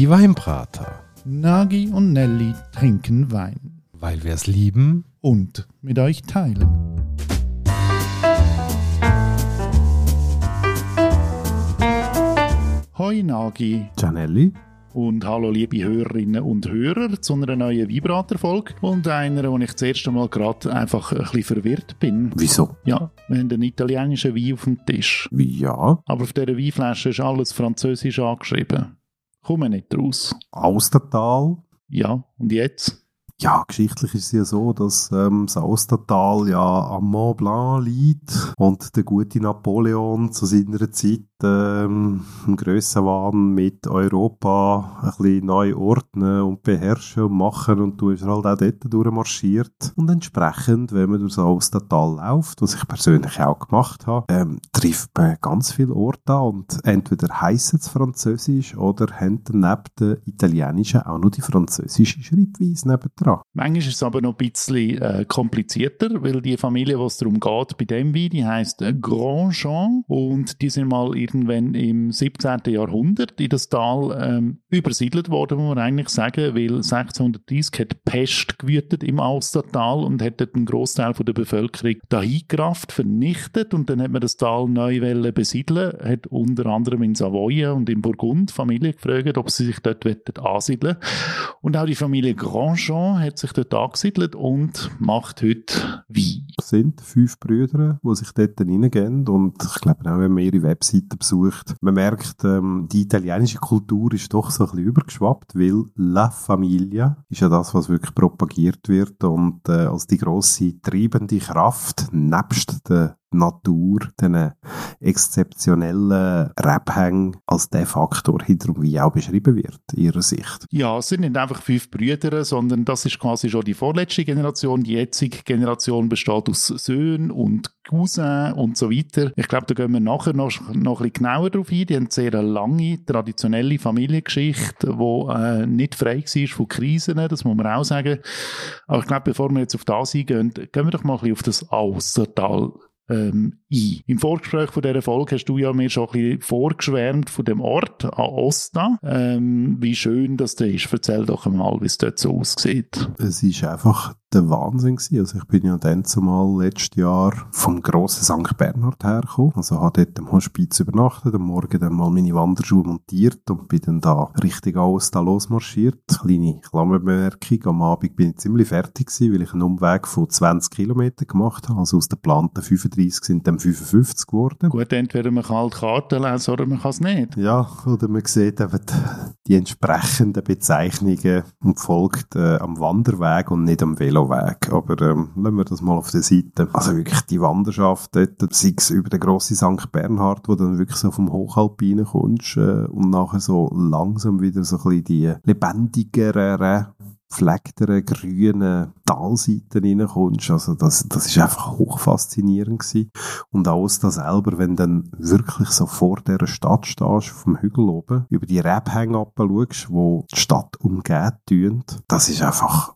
Die Weinbrater. Nagi und Nelly trinken Wein. Weil wir es lieben. Und mit euch teilen. Hoi Nagi. Gianelli. Und hallo liebe Hörerinnen und Hörer zu einer neuen Vibrator-Folge und einer, wo ich das erste Mal gerade einfach ein bisschen verwirrt bin. Wieso? Ja, wir haben einen italienischen Wein auf dem Tisch. Ja. Aber auf dieser Weinflasche ist alles französisch angeschrieben. Kommen nicht raus. Austertal. Ja, und jetzt? Ja, geschichtlich ist es ja so, dass ähm, das Austertal ja am Mont Blanc liegt und der gute Napoleon zu seiner Zeit ähm, einen mit Europa ein bisschen neu ordnen und beherrschen und machen und du bist halt auch dort durchmarschiert. Und entsprechend, wenn man durch das Austertal läuft, was ich persönlich auch gemacht habe, ähm, trifft man ganz viele Orte an und entweder heissen es Französisch oder haben neben der italienischen auch noch die französische Schreibweise nebendran. Manchmal ist es aber noch ein bisschen äh, komplizierter, weil die Familie, was darum geht bei dem Wein, die heisst Grandjean und die sind mal irgendwann im 17. Jahrhundert in das Tal ähm, übersiedelt worden, muss man eigentlich sagen, weil 1630 hat Pest gewütet im Alstertal und hat dort einen Großteil der Bevölkerung dahin gerafft, vernichtet und dann hat man das Tal neu besiedeln, hat unter anderem in Savoyen und in Burgund Familie gefragt, ob sie sich dort ansiedeln Und auch die Familie Grandjean hat sich dort angesiedelt und macht heute Wein. Es sind fünf Brüder, die sich dort hineingehen und ich glaube auch, wenn man ihre Webseite besucht, man merkt, ähm, die italienische Kultur ist doch so ein bisschen übergeschwappt, weil La Familia ist ja das, was wirklich propagiert wird und äh, als die grosse treibende Kraft nebst der Natur, diesen exzeptionellen Rebhängen als der Faktor hinterher wie auch beschrieben wird, ihrer Sicht. Ja, es sind nicht einfach fünf Brüder, sondern das ist quasi schon die vorletzte Generation. Die jetzige Generation besteht aus Söhnen und Cousins und so weiter. Ich glaube, da gehen wir nachher noch, noch ein bisschen genauer drauf ein. Die haben sehr eine lange, traditionelle Familiengeschichte, die äh, nicht frei war von Krisen, das muss man auch sagen. Aber ich glaube, bevor wir jetzt auf das eingehen, gehen wir doch mal ein bisschen auf das Austertal ähm, ein. Im Vorgespräch von dieser Folge hast du ja mir schon ein bisschen vorgeschwärmt von dem Ort an Osta. Ähm, wie schön das da ist. Erzähl doch einmal, wie es dort so aussieht. Es ist einfach der Wahnsinn gewesen. Also ich bin ja dann zumal letztes Jahr vom grossen St. Bernhard hergekommen. Also habe dort am Hospiz übernachtet, am Morgen dann mal meine Wanderschuhe montiert und bin dann da richtig alles da losmarschiert. Kleine Klammerbemerkung, am Abend bin ich ziemlich fertig gewesen, weil ich einen Umweg von 20 Kilometern gemacht habe. Also aus den geplanten 35 sind dann 55 geworden. Gut, entweder man kann halt Karten lesen oder man kann es nicht. Ja, oder man sieht eben die entsprechenden Bezeichnungen und folgt äh, am Wanderweg und nicht am Velo. Veloweg. Aber ähm, lassen wir das mal auf der Seite. Also wirklich die Wanderschaft dort, sei es über den grossen St. Bernhard, wo dann wirklich so vom Hochalpinen kommst äh, und nachher so langsam wieder so ein bisschen die lebendigeren flecktere, grünen Talseiten reinkommst. Also das, das ist einfach hochfaszinierend gewesen. Und auch da selber, wenn dann wirklich so vor dieser Stadt stehst, auf dem Hügel oben, über die Rebhänge schaust, wo die Stadt umgeht, das ist einfach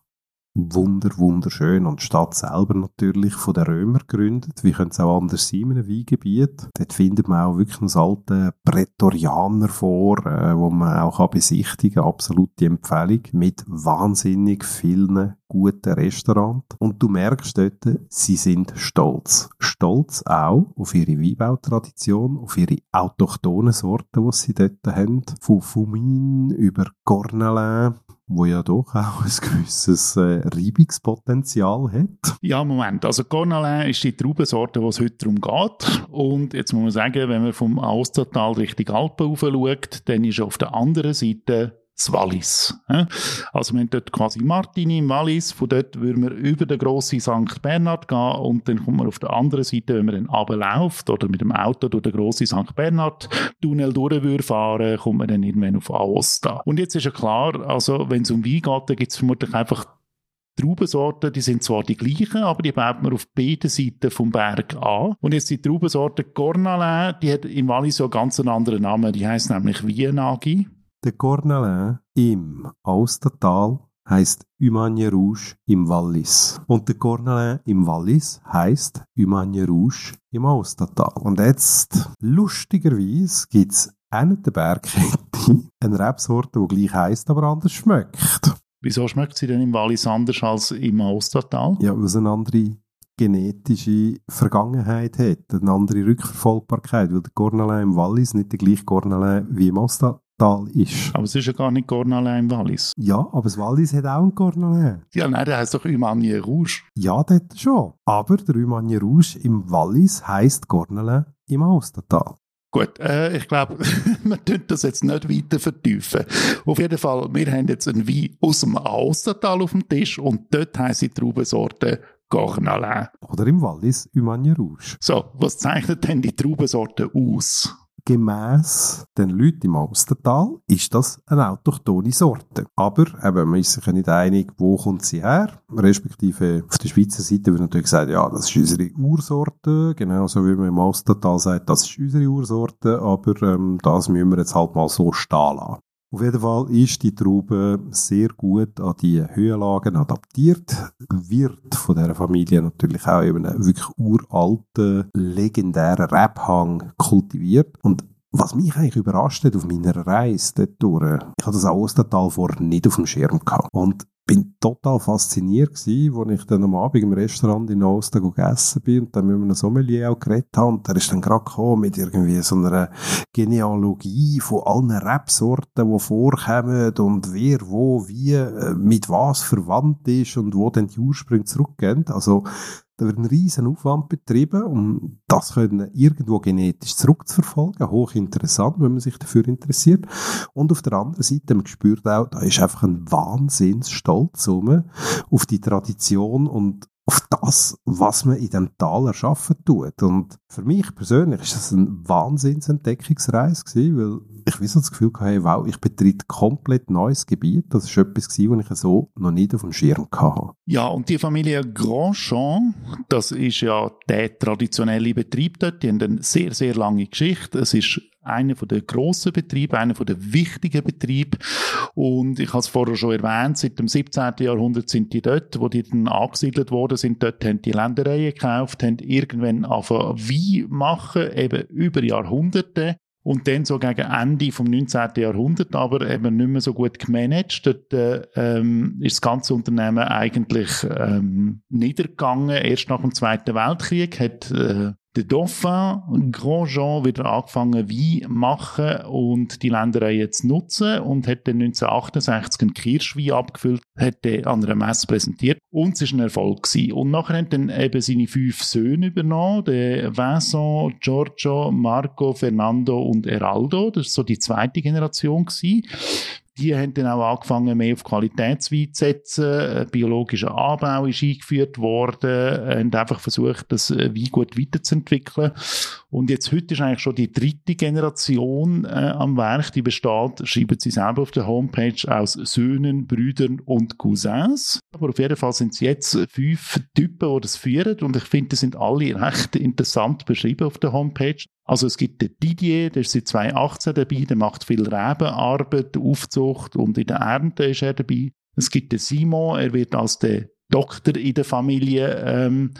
wunder, wunderschön. Und die Stadt selber natürlich von den Römern gegründet. Wie könnte es auch anders sein in einem Weingebiet? Dort findet man auch wirklich einen alten Prätorianer vor, äh, wo man auch kann besichtigen kann. Absolute Empfehlung. Mit wahnsinnig vielen guten Restaurants. Und du merkst dort, sie sind stolz. Stolz auch auf ihre Weinbautradition, auf ihre autochthonen Sorten, die sie dort haben. Von Fumin über Cornelin wo ja doch auch ein gewisses äh, Reibungspotenzial hat. Ja, Moment. Also Cornalin ist die Traubensorte, die es heute darum geht. Und jetzt muss man sagen, wenn man vom Austertal Richtung Alpen rauf schaut, dann ist auf der anderen Seite das Wallis. Also wir haben dort quasi Martini im Wallis, von dort würden wir über den grossen St. Bernhard gehen und dann kommt man auf der anderen Seite, wenn man dann runterläuft oder mit dem Auto durch den grossen St. Bernhard Tunnel durch würde fahren, kommt man dann irgendwann auf Aosta. Und jetzt ist ja klar, also wenn es um Wein geht, dann gibt es vermutlich einfach Traubensorten, die sind zwar die gleichen, aber die baut man auf beiden Seiten vom Berg an. Und jetzt die Traubensorte Cornalin, die hat im Wallis so einen ganz anderen Namen, die heißt nämlich Wienagi. Der Cornalin im Austertal heißt Humagne Rouge im Wallis. Und der Cornalin im Wallis heißt Humagne Rouge im Austertal. Und jetzt, lustigerweise, gibt es eine der Bergkette eine Rebsorte, die gleich heisst, aber anders schmeckt. Wieso schmeckt sie denn im Wallis anders als im Ostertal? Ja, weil es eine andere genetische Vergangenheit hat, eine andere Rückverfolgbarkeit, weil der Cornelin im Wallis nicht der gleiche Cornelin wie im Ostertal ist. Aber es ist ja gar nicht Cornelin im Wallis. Ja, aber das Wallis hat auch einen Cornelin. Ja, nein, der heisst doch Humanier Rouge. Ja, das schon. Aber der Humanier Rouge im Wallis heisst Cornelin im Ostertal. Gut, äh, ich glaube, wir tun das jetzt nicht weiter vertiefen. Auf jeden Fall, wir haben jetzt einen Wein aus dem Ostertal auf dem Tisch und dort heisst die Traubensorte Cornelin. Oder im Wallis Humanier Rouge. So, was zeichnet denn die Traubensorte aus? Gemäss den Leuten im Ostertal ist das eine autochtone Sorte. Aber eben, man ist sich nicht einig, wo kommt sie her. Respektive auf der Schweizer Seite wird natürlich gesagt, ja, das ist unsere Ursorte. Genauso wie man im Ostertal sagt, das ist unsere Ursorte. Aber ähm, das müssen wir jetzt halt mal so stehen lassen. Auf jeden Fall ist die Traube sehr gut an die Höhenlagen adaptiert, wird von der Familie natürlich auch eben einen wirklich uralten, legendären Rebhang kultiviert und was mich eigentlich überrascht hat auf meiner Reise dort durch, ich hatte das Ostertal vorher nicht auf dem Schirm gehabt. Und bin total fasziniert gewesen, als ich dann am Abend im Restaurant in Osten gegessen bin und dann mit einem Sommelier auch geredet habe und der ist dann gerade gekommen mit irgendwie so einer Genealogie von allen Rebsorten, die vorkommen und wer, wo, wie, äh, mit was verwandt ist und wo dann die Ursprünge zurückgehen. Also da wird ein riesen Aufwand betrieben, um das können irgendwo genetisch zurückzuverfolgen. Hochinteressant, wenn man sich dafür interessiert. Und auf der anderen Seite, man spürt auch, da ist einfach ein Wahnsinnsstolz um, auf die Tradition und auf das, was man in dem Tal erschaffen tut. Und für mich persönlich ist das ein Wahnsinnsentdeckungsreise gewesen, weil ich wie so das Gefühl hatte, wow, ich betritt komplett neues Gebiet. Das ist etwas gewesen, was ich so noch nicht auf dem Schirm hatte. Ja, und die Familie Grandchamp, das ist ja der traditionelle Betrieb dort. Die haben eine sehr, sehr lange Geschichte. Es ist einer der grossen Betriebe, einer der wichtigen Betriebe. Und ich habe es vorher schon erwähnt, seit dem 17. Jahrhundert sind die dort, wo die dann angesiedelt worden sind, dort haben die Ländereien gekauft, haben irgendwann angefangen Wein machen, eben über Jahrhunderte. Und dann so gegen Ende vom 19. Jahrhundert aber eben nicht mehr so gut gemanagt. Dort äh, ähm, ist das ganze Unternehmen eigentlich ähm, niedergegangen. Erst nach dem Zweiten Weltkrieg hat äh, der Dauphin Grandjean wieder angefangen Wein machen und die Länderei jetzt nutzen und hat dann 1968 einen Kirschwein abgefüllt, hat den an einer Messe präsentiert und es war ein Erfolg gewesen. Und nachher haben dann eben seine fünf Söhne übernommen, der Vincent, Giorgio, Marco, Fernando und Eraldo, das war so die zweite Generation gewesen die haben dann auch angefangen, mehr auf Qualitätswein zu setzen. Ein biologischer Anbau ist eingeführt worden, haben einfach versucht, das Wein gut weiterzuentwickeln. Und jetzt heute ist eigentlich schon die dritte Generation äh, am Werk. Die besteht, schreiben sie selber auf der Homepage, aus Söhnen, Brüdern und Cousins. Aber auf jeden Fall sind es jetzt fünf Typen, die das führen. Und ich finde, die sind alle recht interessant beschrieben auf der Homepage. Also es gibt den Didier, der ist seit 2018 dabei, der macht viel Rebenarbeit, Aufzucht und in der Ernte ist er dabei. Es gibt den Simon, er wird als der Doktor in der Familie ähm,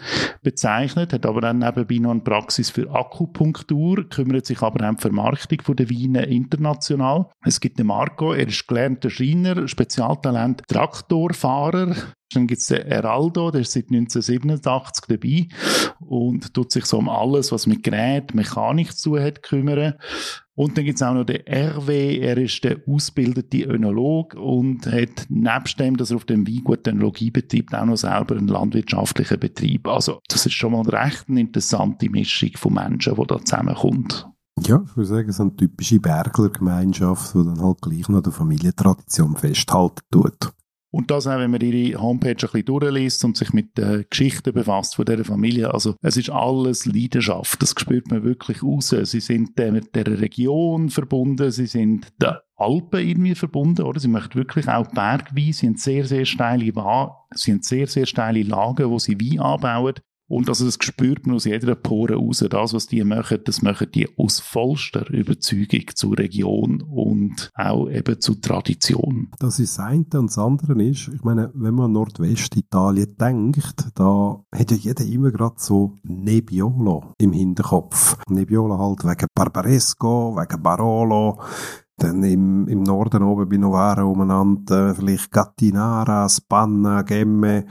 bezeichnet, hat aber dann nebenbei noch eine Praxis für Akupunktur, kümmert sich aber um die Vermarktung der Weine international. Es gibt den Marco, er ist gelernter Schreiner, Spezialtalent Traktorfahrer, dann gibt es den Eraldo, der ist seit 1987 dabei und tut sich so um alles, was mit Gerät, Mechanik zu hat, kümmern. Und dann gibt es auch noch den RW, er ist der ausgebildete Önolog und hat nebst dem, dass er auf dem Weingut Önologie betreibt, auch noch selber einen landwirtschaftlichen Betrieb. Also das ist schon mal recht eine interessante Mischung von Menschen, die da zusammenkommt. Ja, ich würde sagen, so eine typische Berglergemeinschaft, die dann halt gleich noch der Familientradition festhalten tut. Und das auch, wenn man ihre Homepage ein bisschen durchliest und sich mit der Geschichte befasst von dieser Familie. Also, es ist alles Leidenschaft. Das spürt man wirklich raus. Sie sind mit der Region verbunden. Sie sind der Alpen irgendwie verbunden, oder? Sie möchten wirklich auch Bergwein. Sie haben sehr, sehr steile, sie haben sehr, sehr steile Lagen, wo sie Wein anbauen. Und also das spürt man aus jeder Pore raus. Das, was die machen, das machen die aus vollster Überzeugung zur Region und auch eben zur Tradition. Das ist das eine. Und das andere ist, ich meine, wenn man an Nordwestitalien denkt, da hat ja jeder immer gerade so Nebbiolo im Hinterkopf. Nebbiolo halt wegen Barbaresco, wegen Barolo, Dann im, im Norden oben bei Novara umeinander, vielleicht Gattinara, Spanna, Gemme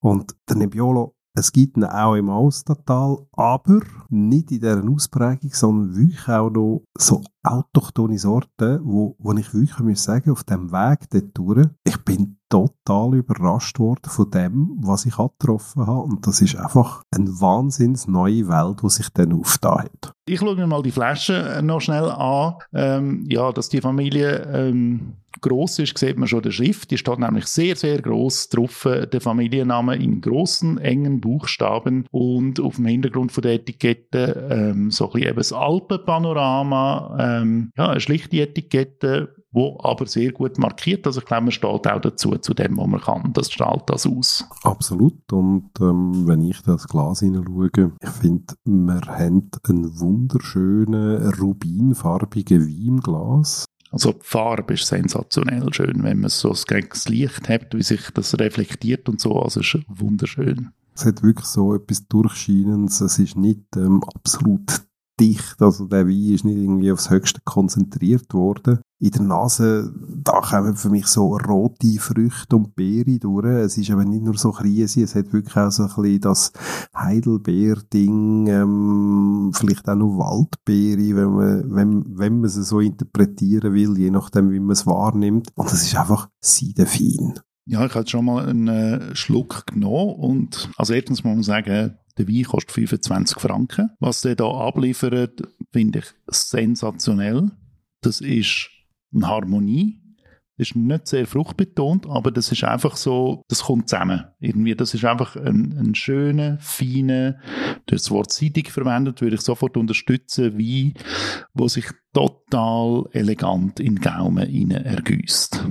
und der Nebbiolo es gibt ihn auch im Austatal, aber nicht in dieser Ausprägung, sondern wirklich auch noch so autochtone Sorten, wo, wo ich wirklich muss sagen, auf dem Weg dort durch, ich bin total überrascht worden von dem, was ich getroffen habe. Und das ist einfach eine wahnsinns neue Welt, die sich dann aufgetan hat. Ich schaue mir mal die Flasche noch schnell an. Ähm, ja, dass die Familie ähm, groß ist, sieht man schon der Schrift. Die steht nämlich sehr, sehr groß drauf, äh, der Familienname in großen, engen Buchstaben und auf dem Hintergrund von der Etikette ähm, so ein bisschen eben das Alpenpanorama, ähm, ja, eine schlichte Etikette, wo aber sehr gut markiert. Also ich glaube, man steht auch dazu, zu dem, was man kann. Das strahlt das aus. Absolut. Und ähm, wenn ich das Glas hineinschaue, ich finde, wir haben einen wunderschönen, rubinfarbigen Wein im Glas. Also die Farbe ist sensationell schön, wenn man so das Licht hat, wie sich das reflektiert und so. Also es ist wunderschön. Es hat wirklich so etwas Durchscheinendes. Es ist nicht ähm, absolut dicht. Also der Wein ist nicht irgendwie aufs Höchste konzentriert worden. In der Nase, da kommen für mich so rote Früchte und Beere durch. Es ist aber nicht nur so Krise, es hat wirklich auch so ein bisschen das Heidelbeer-Ding, ähm, vielleicht auch noch Waldbeere, wenn man, wenn, wenn man sie so interpretieren will, je nachdem, wie man es wahrnimmt. Und es ist einfach seidefein. Ja, ich hatte schon mal einen äh, Schluck genommen und als erstens muss man sagen, der Wein kostet 25 Franken. Was der da abliefert, finde ich sensationell. Das ist eine Harmonie. Das ist nicht sehr fruchtbetont, aber das ist einfach so, das kommt zusammen. Irgendwie, das ist einfach ein, ein schöner, feiner, das Wort seidig verwendet, würde ich sofort unterstützen, Wein, wo sich total elegant in den Gaumen ergüsst.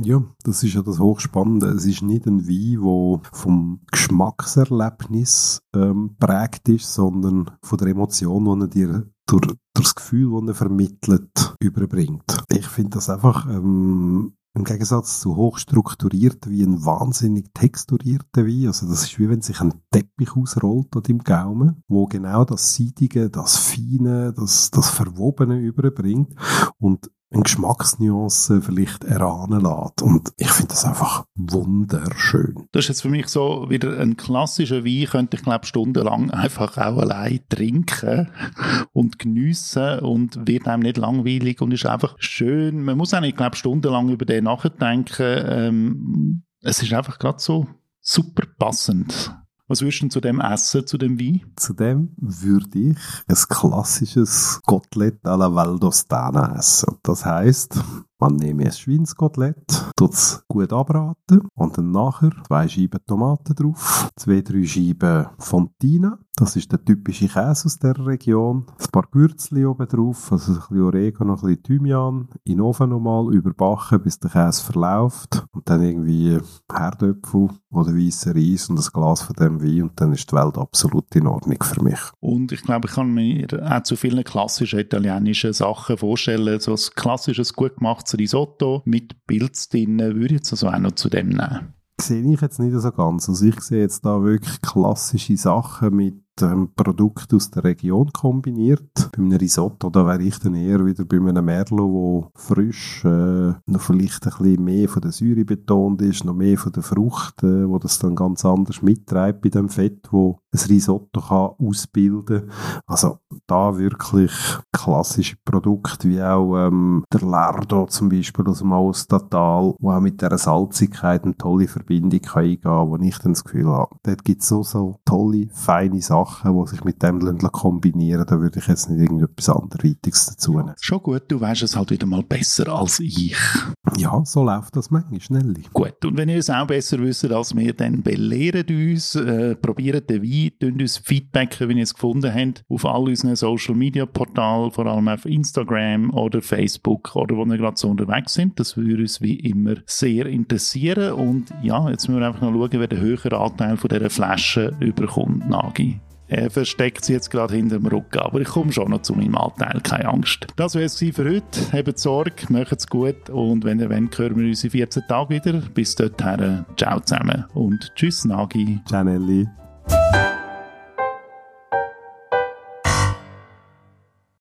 Ja, das ist ja das Hochspannende. Es ist nicht ein Wein, der vom Geschmackserlebnis ähm, prägt ist, sondern von der Emotion, die er dir durch, durch das Gefühl, das er vermittelt, überbringt. Ich finde das einfach ähm, im Gegensatz zu hochstrukturiert wie ein wahnsinnig texturierter Wein. Also das ist wie wenn sich ein Teppich ausrollt dort im Gaumen, wo genau das Seidige, das Feine, das, das Verwobene überbringt. Und eine Geschmacksnuance vielleicht erahnen lässt. Und ich finde das einfach wunderschön. Das ist jetzt für mich so wieder ein klassischer Wein, könnte ich glaube stundenlang einfach auch allein trinken und geniessen und wird einem nicht langweilig und ist einfach schön. Man muss auch nicht, glaube stundenlang über den nachdenken. Ähm, es ist einfach gerade so super passend. Was würdest du zu dem essen, zu dem Wein? Zu dem würde ich ein klassisches Kotelett à la Valdostana essen. Das heisst, man nehme ein Schweinskotelett, tut es gut abraten und dann nachher zwei Scheiben Tomaten drauf, zwei, drei Scheiben Fontina, das ist der typische Käse aus der Region, ein paar Gürzli oben drauf, also ein bisschen Oregano, ein bisschen Thymian, in den Ofen nochmal überbacken, bis der Käse verläuft und dann irgendwie Herdöpfel oder weißer Reis und ein Glas von dem Wein und dann ist die Welt absolut in Ordnung für mich. Und ich glaube, ich kann mir auch zu vielen klassischen italienischen Sachen vorstellen, so ein klassisches, gut gemachtes Risotto mit Pilz drin, würde ich jetzt also auch noch zu dem nehmen. Sehe ich jetzt nicht so ganz. Also ich sehe jetzt da wirklich klassische Sachen mit ähm, Produkt aus der Region kombiniert. Bei einem Risotto, da wäre ich dann eher wieder bei einem Merlot, wo frisch äh, noch vielleicht ein bisschen mehr von der Säure betont ist, noch mehr von der Frucht, äh, wo das dann ganz anders mittreibt bei dem Fett, wo ein Risotto kann ausbilden. Also da wirklich klassische Produkte wie auch ähm, der Lardo zum Beispiel aus dem Austatal, wo auch mit dieser Salzigkeit eine tolle Verbindung kann eingehen kann, wo ich dann das Gefühl habe, dort gibt es so, so tolle, feine Sachen Sachen, die sich mit dem kombinieren da würde ich jetzt nicht irgendetwas anderweitiges dazu nehmen. Schon gut, du weißt es halt wieder mal besser als ich. Ja, so läuft das manchmal schnell. Gut, und wenn ihr es auch besser wisst als wir, dann belehrt uns, äh, probiert den Wein, tun uns Feedback, wenn ihr es gefunden habt, auf all unseren Social Media Portalen, vor allem auf Instagram oder Facebook oder wo wir gerade so unterwegs sind. Das würde uns wie immer sehr interessieren. Und ja, jetzt müssen wir einfach noch schauen, wer den höheren Anteil von dieser Flasche überkommt, Nagi. Er versteckt sie jetzt gerade hinter dem Rücken, aber ich komme schon noch zu meinem Anteil, keine Angst. Das wäre es für heute. Habt Sorge, macht es gut und wenn ihr wollt, hören wir uns in 14 Tagen wieder. Bis dorthin, ciao zusammen und tschüss Nagi. Ciao Nelly.